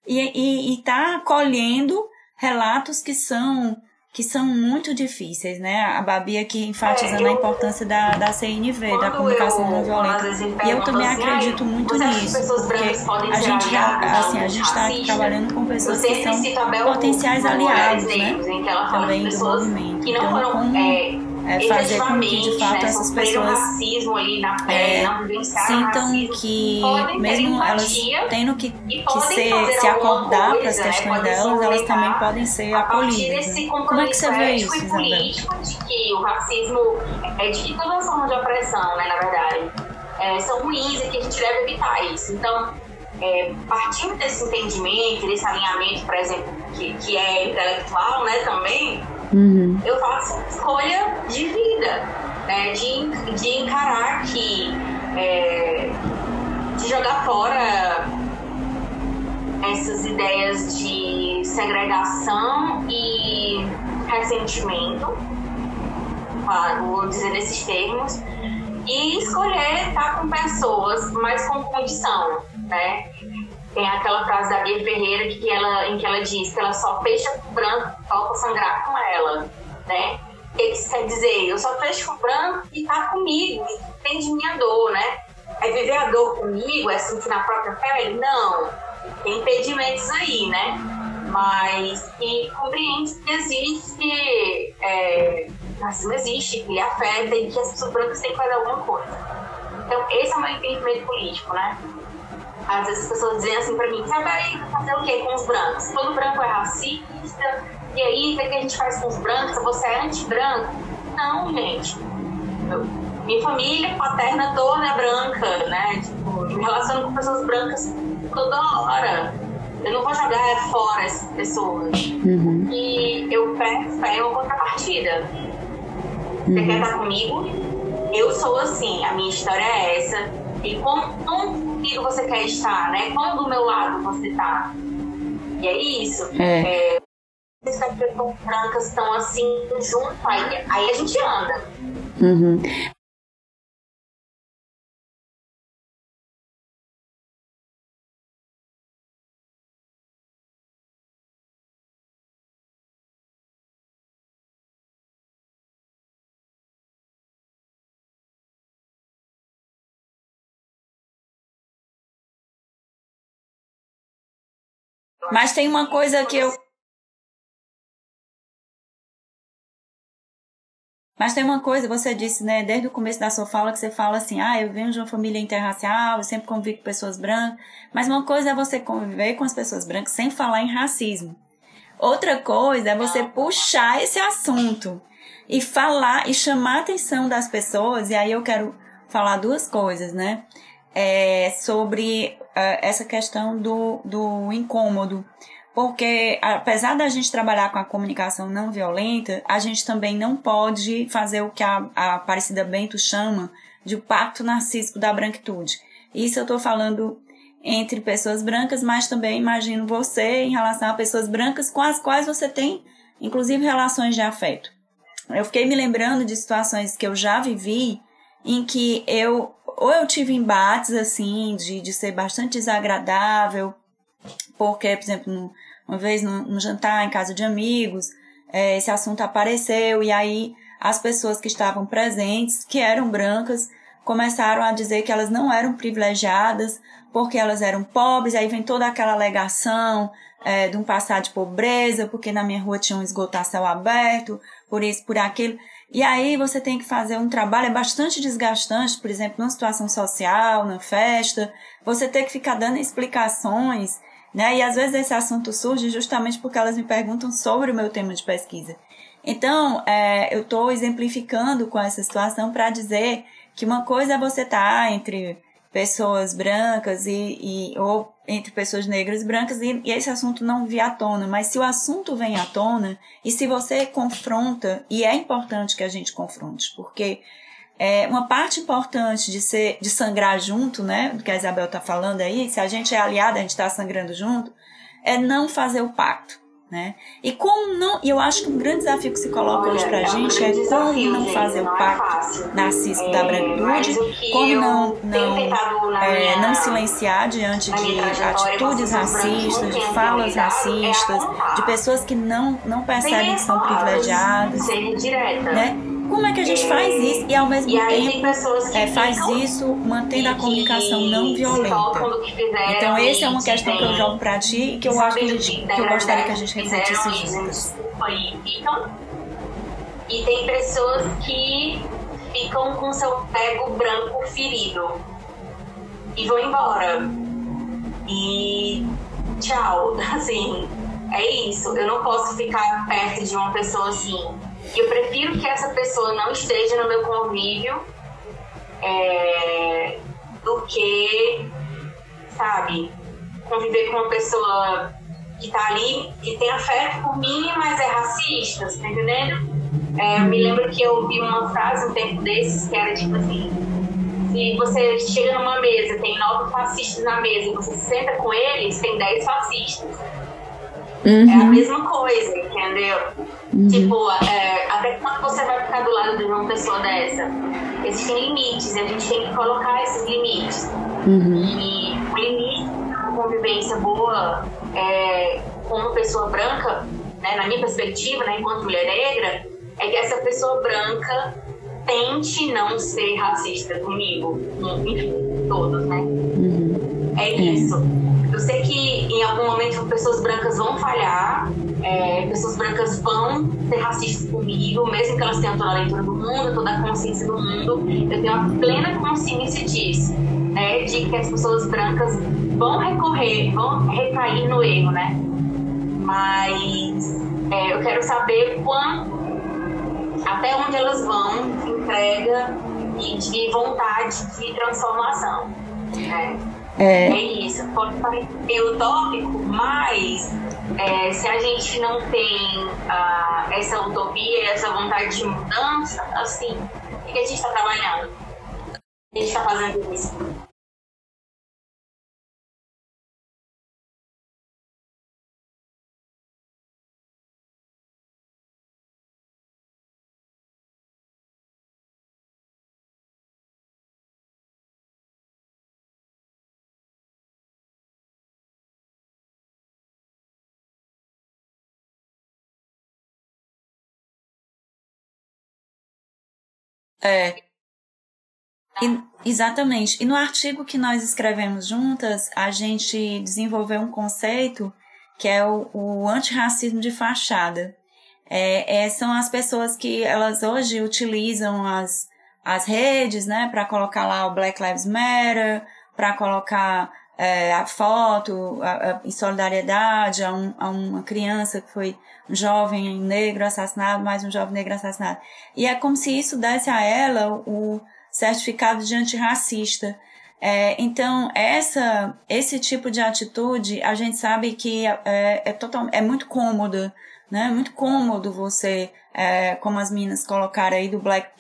e está colhendo relatos que são que são muito difíceis, né? A Babi aqui enfatizando é, eu, a importância da, da CNV, da comunicação não violenta. E eu também assim, acredito muito nisso, porque a gente já, assim, a gente está trabalhando com pessoas que são potenciais aliados, né? Também do movimento. Então, como é, é, fazer com que de fato né, essas pessoas é, sintam que mesmo elas tendo que, que ser, se acordar para as né, questões delas, elas também podem ser acolhidas. Né? Como é que você vê isso, Isabel? de que o racismo é de que todas as formas de opressão, né, na verdade, é, são ruins e que a gente deve evitar isso. Então, é, partindo desse entendimento, desse alinhamento, por exemplo, que, que é intelectual, né, também, Uhum. Eu faço escolha de vida, né? de, de encarar que. É, de jogar fora essas ideias de segregação e ressentimento, vou dizer nesses termos, e escolher estar com pessoas, mas com condição, né? Tem aquela frase da Bia Ferreira que ela, em que ela diz que ela só fecha com branco falta sangrar com ela, né? O que isso quer dizer? Eu só fecho com branco e tá comigo, entende minha dor, né? É viver a dor comigo, é sentir na própria pele? Não. Tem impedimentos aí, né? Mas que compreende que existe, é, racismo existe, que ele afeta e que as pessoas brancas têm que fazer alguma coisa. Então, esse é o meu entendimento político, né? Às vezes as pessoas dizem assim pra mim, você vai fazer o quê com os brancos? Todo branco é racista, e aí o que a gente faz com os brancos? Você é anti-branco? Não, gente. Eu, minha família paterna toda é branca, né? Tipo, me relaciono com pessoas brancas toda hora. Eu não vou jogar fora essas pessoas. Uhum. E eu peço é uma contrapartida. Você uhum. quer estar comigo? Eu sou assim, a minha história é essa. E como, como comigo você quer estar, né? Qual do meu lado você está? E é isso. É. é as pessoas brancas estão assim junto, aí, aí a gente anda. Uhum. Mas tem uma coisa que eu. Mas tem uma coisa, você disse, né, desde o começo da sua fala, que você fala assim, ah, eu venho de uma família interracial, eu sempre convivo com pessoas brancas. Mas uma coisa é você conviver com as pessoas brancas sem falar em racismo. Outra coisa é você puxar esse assunto e falar e chamar a atenção das pessoas. E aí eu quero falar duas coisas, né? É, sobre uh, essa questão do, do incômodo. Porque, apesar da gente trabalhar com a comunicação não violenta, a gente também não pode fazer o que a, a Aparecida Bento chama de pacto narcísico da branquitude. Isso eu estou falando entre pessoas brancas, mas também imagino você em relação a pessoas brancas com as quais você tem, inclusive, relações de afeto. Eu fiquei me lembrando de situações que eu já vivi em que eu ou eu tive embates assim de, de ser bastante desagradável, porque, por exemplo, uma vez num, jantar em casa de amigos, é, esse assunto apareceu e aí as pessoas que estavam presentes, que eram brancas, começaram a dizer que elas não eram privilegiadas porque elas eram pobres, aí vem toda aquela alegação é, de um passado de pobreza, porque na minha rua tinha um esgoto a céu aberto, por isso, por aquilo. E aí você tem que fazer um trabalho, é bastante desgastante, por exemplo, numa situação social, na festa, você tem que ficar dando explicações, né? E às vezes esse assunto surge justamente porque elas me perguntam sobre o meu tema de pesquisa. Então, é, eu estou exemplificando com essa situação para dizer que uma coisa é você estar tá entre pessoas brancas e, e ou entre pessoas negras e brancas e, e, esse assunto não vir à tona, mas se o assunto vem à tona e se você confronta, e é importante que a gente confronte, porque é uma parte importante de ser de sangrar junto, né, do que a Isabel está falando aí, se a gente é aliada, a gente está sangrando junto, é não fazer o pacto. Né? E como não, e eu acho que um grande desafio que se coloca Olha, hoje pra é gente é como não fazer o é pacto é narciso da branquitude, como não, não, é, não silenciar diante de atitudes racistas, de falas racistas, de pessoas que não, não percebem que são privilegiadas. Né? Como é que a gente faz isso e ao mesmo e tempo é, faz isso mantendo a comunicação não violenta? Então, essa é uma questão que eu jogo para ti e que eu acho que, gente, que eu gostaria que a gente refletisse juntas. Então, e tem pessoas que ficam com seu ego branco ferido e vão embora. E tchau, assim, é isso. Eu não posso ficar perto de uma pessoa assim eu prefiro que essa pessoa não esteja no meu convívio é, do que, sabe, conviver com uma pessoa que tá ali, que tem afeto por mim, mas é racista, tá entendendo? É, eu me lembro que eu ouvi uma frase um tempo desses que era tipo assim: se você chega numa mesa, tem nove fascistas na mesa e você se senta com eles, tem dez fascistas. Uhum. É a mesma coisa, entendeu? Uhum. Tipo, é, até quando você vai ficar do lado de uma pessoa dessa? Existem limites, e a gente tem que colocar esses limites. Uhum. E o limite de uma convivência boa é, com uma pessoa branca, né, na minha perspectiva, né, enquanto mulher negra, é que essa pessoa branca tente não ser racista comigo, enfim, todos, né? Uhum. É isso. Eu sei que em algum momento pessoas brancas vão falhar, é, pessoas brancas vão ser racistas comigo, mesmo que elas tenham toda a leitura do mundo, toda a consciência do mundo. Eu tenho a plena consciência disso, né? De que as pessoas brancas vão recorrer, vão recair no erro, né? Mas é, eu quero saber quando, até onde elas vão de entrega e de vontade de transformação. Né? É, é isso. Pode parecer utópico, mas é, se a gente não tem uh, essa utopia, essa vontade de mudança, assim, o que a gente está trabalhando? A gente está fazendo isso. É. E, exatamente. E no artigo que nós escrevemos juntas, a gente desenvolveu um conceito que é o, o antirracismo de fachada. É, é, são as pessoas que elas hoje utilizam as, as redes, né, para colocar lá o Black Lives Matter, para colocar é, a foto a, a, em solidariedade a, um, a, uma criança que foi um jovem negro assassinado, mais um jovem negro assassinado. E é como se isso desse a ela o certificado de antirracista. É, então, essa, esse tipo de atitude, a gente sabe que é, é, total, é muito cômoda, né? É muito cômodo você, é, como as meninas colocaram aí do Black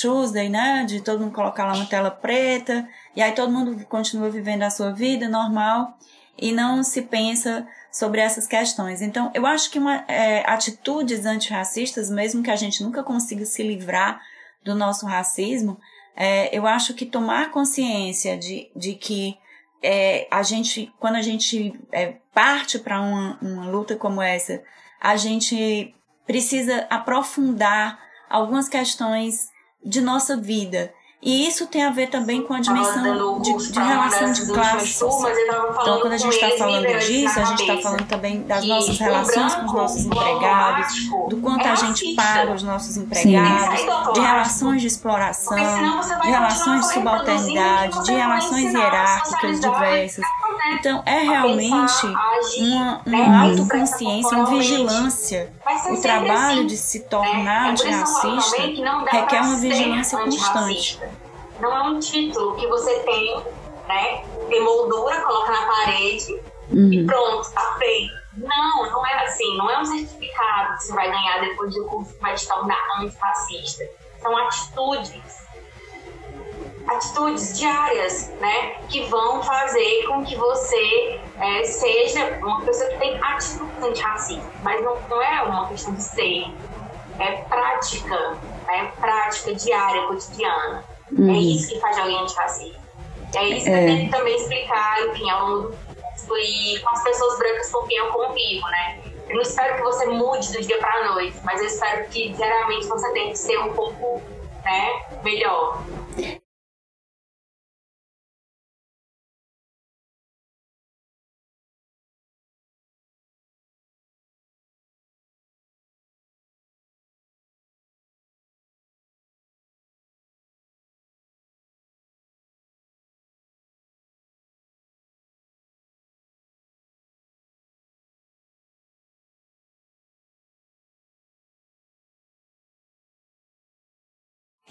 Tuesday, né? De todo mundo colocar lá uma tela preta, e aí todo mundo continua vivendo a sua vida normal e não se pensa sobre essas questões. Então, eu acho que uma, é, atitudes antirracistas, mesmo que a gente nunca consiga se livrar do nosso racismo, é, eu acho que tomar consciência de, de que é, a gente, quando a gente é, parte para uma, uma luta como essa, a gente precisa aprofundar algumas questões de nossa vida. E isso tem a ver também com a dimensão de, de relação de classes. Então, quando a gente está falando disso, a gente está falando também das nossas relações com os nossos empregados, do quanto a gente paga os nossos empregados, de relações de exploração, de relações de subalternidade, de relações hierárquicas diversas. Então, é realmente uma, uma autoconsciência, uma vigilância. O trabalho de se tornar antirracista requer uma vigilância constante. Não é um título que você tem, né? Tem moldura, coloca na parede uhum. e pronto, tá feito. Não, não é assim. Não é um certificado que você vai ganhar depois do curso que vai te tornar antifascista. São atitudes atitudes diárias, né, que vão fazer com que você é, seja uma pessoa que tem atitude antirracista. Mas não, não é uma questão de ser, é prática, é prática diária, cotidiana. É uhum. É isso que faz alguém antirracista. É isso que é. eu tento também explicar, enfim, ao longo do e com as pessoas brancas com quem eu convivo, né? Eu não espero que você mude do dia para a noite, mas eu espero que diariamente você tenha que ser um pouco né, melhor.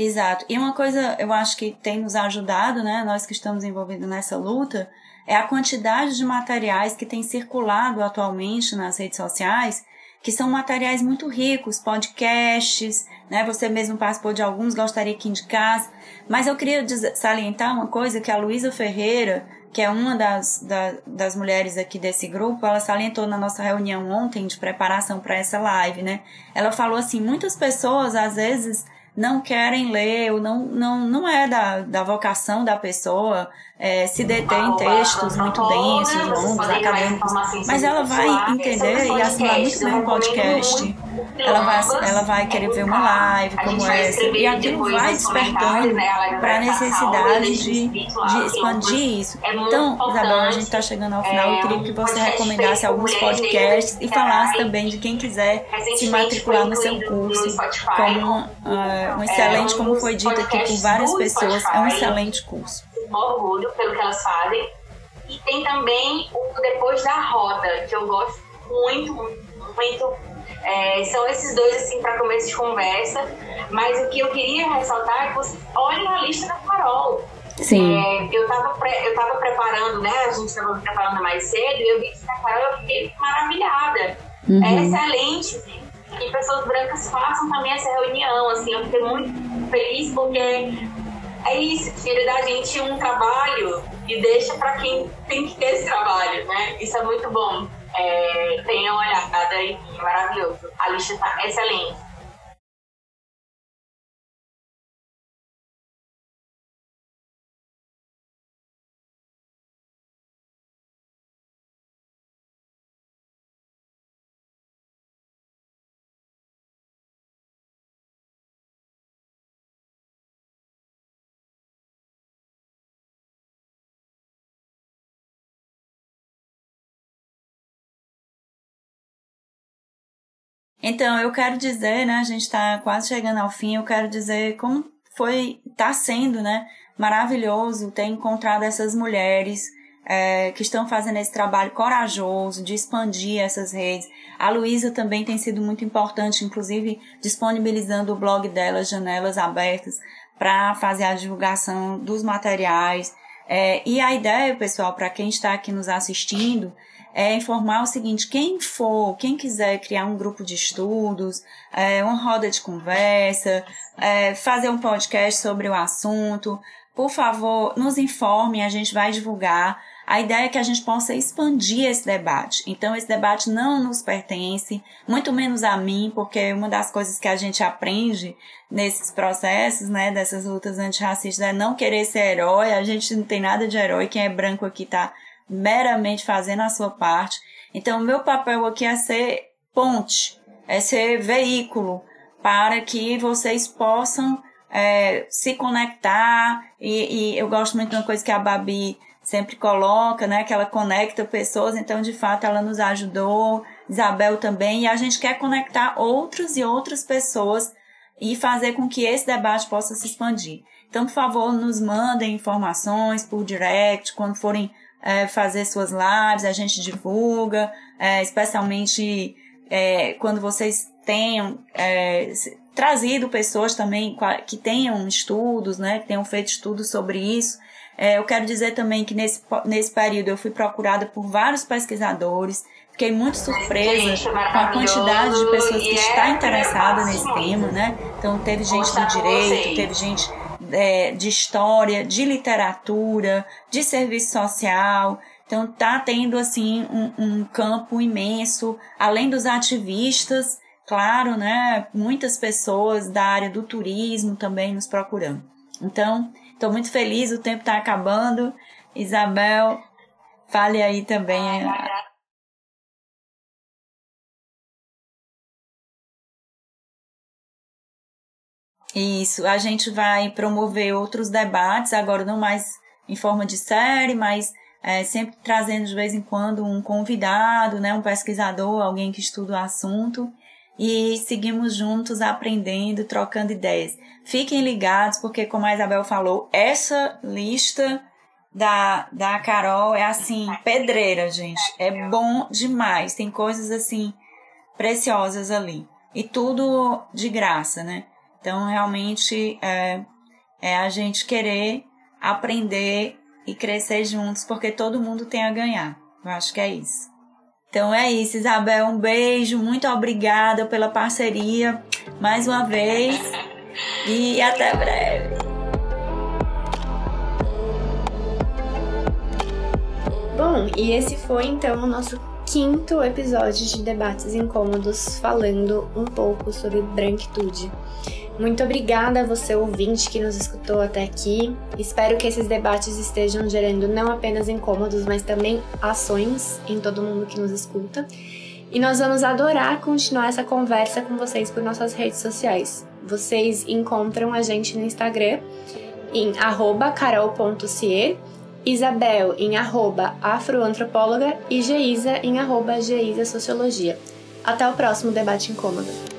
Exato. E uma coisa eu acho que tem nos ajudado, né, nós que estamos envolvidos nessa luta, é a quantidade de materiais que tem circulado atualmente nas redes sociais, que são materiais muito ricos, podcasts, né? Você mesmo participou de alguns, gostaria que indicasse. Mas eu queria salientar uma coisa que a Luísa Ferreira, que é uma das, da, das mulheres aqui desse grupo, ela salientou na nossa reunião ontem de preparação para essa live, né? Ela falou assim, muitas pessoas às vezes não querem ler, ou não, não, não é da, da vocação da pessoa é, se deter em textos muito densos, longos, acadêmicos, mas ela vai entender e assinar muito bem um podcast. Ela vai, ela vai querer ver uma live como essa, e aquilo vai despertando para a necessidade de, de expandir isso. É então, Isabel, a gente está chegando ao final. Eu queria que você recomendasse alguns podcasts e falasse também de quem quiser se matricular no seu curso, como uh, um excelente, como foi dito aqui por várias pessoas, é um excelente curso orgulho pelo que elas fazem. E tem também o Depois da Roda, que eu gosto muito, muito. É, são esses dois, assim, para começo de conversa. Mas o que eu queria ressaltar é que você olhe a lista da Carol. Sim. É, eu, estava eu tava preparando, né? A gente estava preparando mais cedo e eu vi que a Carol eu fiquei maravilhada. Uhum. É excelente que pessoas brancas façam também essa reunião. Assim, eu fiquei muito feliz porque é isso, tira da gente um trabalho e deixa para quem tem que ter esse trabalho, né? Isso é muito bom. É, tenha olhada maravilhoso. A lista está excelente. Então, eu quero dizer, né, a gente está quase chegando ao fim, eu quero dizer como foi, está sendo, né, maravilhoso ter encontrado essas mulheres é, que estão fazendo esse trabalho corajoso de expandir essas redes. A Luísa também tem sido muito importante, inclusive disponibilizando o blog dela, Janelas Abertas, para fazer a divulgação dos materiais. É, e a ideia, pessoal, para quem está aqui nos assistindo, é informar o seguinte: quem for, quem quiser criar um grupo de estudos, é, uma roda de conversa, é, fazer um podcast sobre o assunto, por favor, nos informe, a gente vai divulgar. A ideia é que a gente possa expandir esse debate. Então, esse debate não nos pertence, muito menos a mim, porque uma das coisas que a gente aprende nesses processos, né, dessas lutas antirracistas é não querer ser herói. A gente não tem nada de herói. Quem é branco aqui está meramente fazendo a sua parte. Então, o meu papel aqui é ser ponte, é ser veículo para que vocês possam é, se conectar. E, e, eu gosto muito de uma coisa que a Babi sempre coloca, né? Que ela conecta pessoas. Então, de fato, ela nos ajudou. Isabel também. E a gente quer conectar outras e outras pessoas e fazer com que esse debate possa se expandir. Então, por favor, nos mandem informações por direct, quando forem é, fazer suas lives, a gente divulga, é, especialmente é, quando vocês tenham é, trazido pessoas também que tenham estudos, né, que tenham feito estudos sobre isso. É, eu quero dizer também que nesse, nesse período eu fui procurada por vários pesquisadores, fiquei muito surpresa gente, com a quantidade de pessoas que está é interessada nesse tema, né? Então teve gente do direito, teve gente é, de história, de literatura, de serviço social. Então tá tendo assim um, um campo imenso, além dos ativistas, claro, né? Muitas pessoas da área do turismo também nos procurando. Então, estou muito feliz, o tempo está acabando. Isabel, fale aí também. Isso, a gente vai promover outros debates, agora não mais em forma de série, mas é, sempre trazendo de vez em quando um convidado, né, um pesquisador, alguém que estuda o assunto, e seguimos juntos aprendendo, trocando ideias. Fiquem ligados, porque como a Isabel falou, essa lista da, da Carol é assim, pedreira, gente. É bom demais. Tem coisas assim preciosas ali. E tudo de graça, né? Então, realmente, é, é a gente querer aprender e crescer juntos, porque todo mundo tem a ganhar. Eu acho que é isso. Então é isso, Isabel. Um beijo, muito obrigada pela parceria mais uma vez e até breve. Bom, e esse foi então o nosso quinto episódio de Debates Incômodos, falando um pouco sobre branquitude. Muito obrigada a você, ouvinte, que nos escutou até aqui. Espero que esses debates estejam gerando não apenas incômodos, mas também ações em todo mundo que nos escuta. E nós vamos adorar continuar essa conversa com vocês por nossas redes sociais. Vocês encontram a gente no Instagram em carol.cier, Isabel em afroantropóloga e Geisa em arroba Geisa Sociologia. Até o próximo Debate Incômodo.